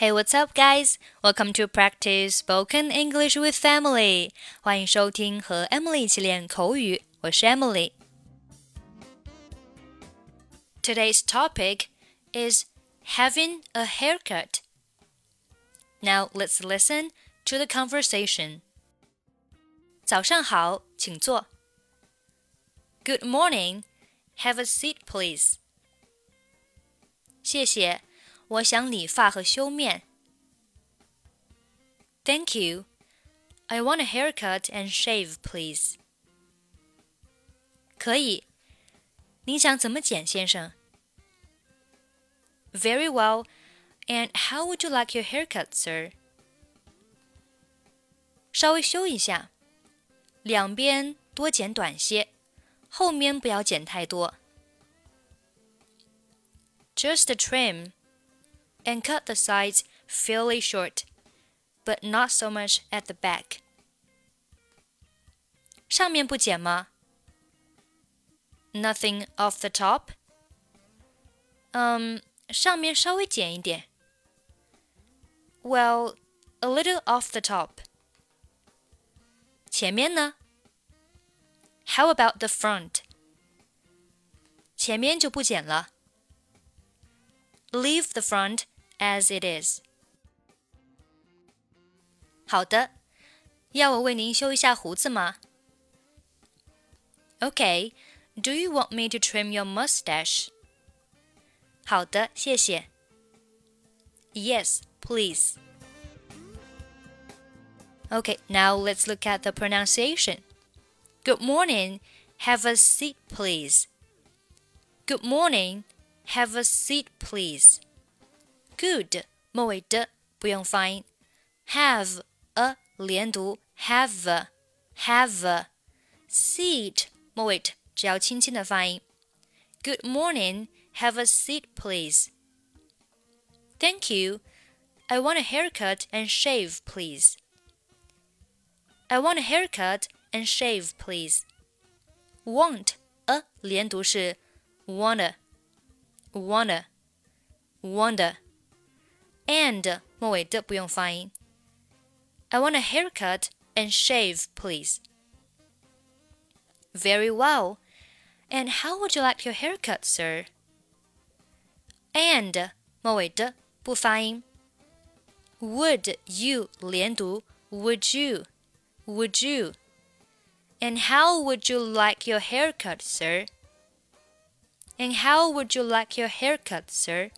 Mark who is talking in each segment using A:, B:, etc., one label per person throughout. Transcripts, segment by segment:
A: Hey, what's up, guys? Welcome to practice spoken English with Emily. 欢迎收听和 Emily 一起练口语，我是 Emily。Today's topic is having a haircut. Now let's listen to the conversation. 早上好，请坐。Good morning. Have a seat, please. 谢谢。我想理发和修面。Thank you. I want a haircut and shave, please. 可以。您想怎么剪，先生？Very well. And how would you like your haircut, sir? 稍微修一下，两边多剪短些，后面不要剪太多。Just a trim and cut the sides fairly short, but not so much at the back. 上面不剪吗？Nothing off the top. 嗯，上面稍微剪一点。Well, a little off the top. 前面呢？How about the front? 前面就不剪了。Leave the front as it is. 好的，要我为您修一下胡子吗？Okay, do you want me to trim your mustache? 好的，谢谢。Yes, please. Okay, now let's look at the pronunciation. Good morning. Have a seat, please. Good morning. Have a seat, please. Good 末尾的不用发音，have a 连读，have have seat 末尾只要轻轻的发音。Good morning, have a seat, please. Thank you. I want a haircut and shave, please. I want a haircut and shave, please. Want a 连读是 wanna wanna wanna and 末尾的不用发音。I want a haircut and shave, please. Very well. And how would you like your haircut, sir? And 末尾的不发音。Would you 连读？Would you? Would you? And how would you like your haircut, sir? And how would you like your haircut, sir?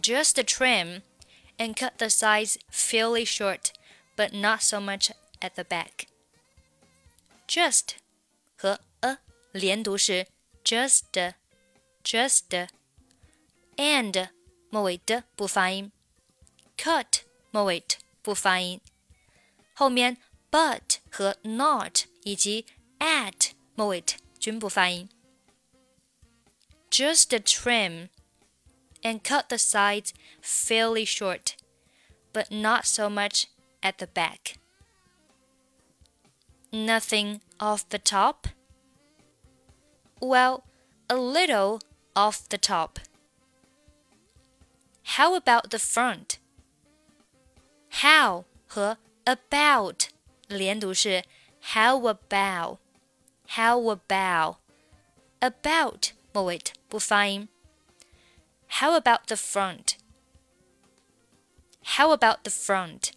A: just a trim, and cut the sides fairly short, but not so much at the back. Just 和 a 连读是 just just and 末尾的不发音，cut 末尾不发音，后面 but 和 not 以及 at 末尾均不发音。Just a trim and cut the sides fairly short, but not so much at the back. Nothing off the top? Well, a little off the top. How about the front? How 和 about 连读是 how about how about about 末尾不发音。 how about the front? How about the front?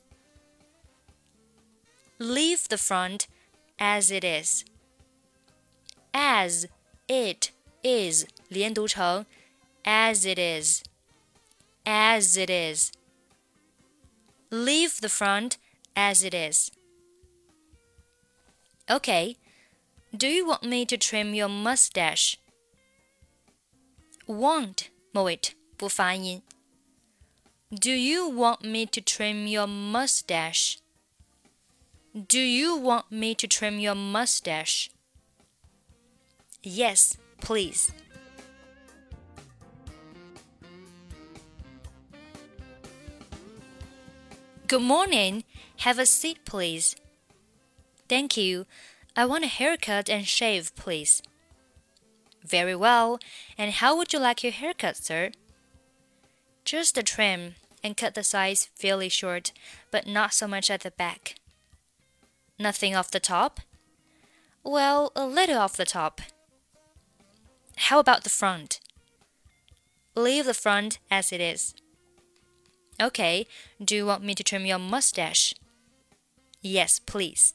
A: Leave the front as it is. As it is 连读成 as it is. As it is. Leave the front as it is. Okay. Do you want me to trim your mustache? Want 末尾不发音。Do you want me to trim your mustache? Do you want me to trim your mustache? Yes, please. Good morning. Have a seat, please. Thank you. I want a haircut and shave, please. Very well. And how would you like your haircut, sir? Just a trim and cut the sides fairly short, but not so much at the back. Nothing off the top? Well, a little off the top. How about the front? Leave the front as it is. Okay, do you want me to trim your mustache? Yes, please.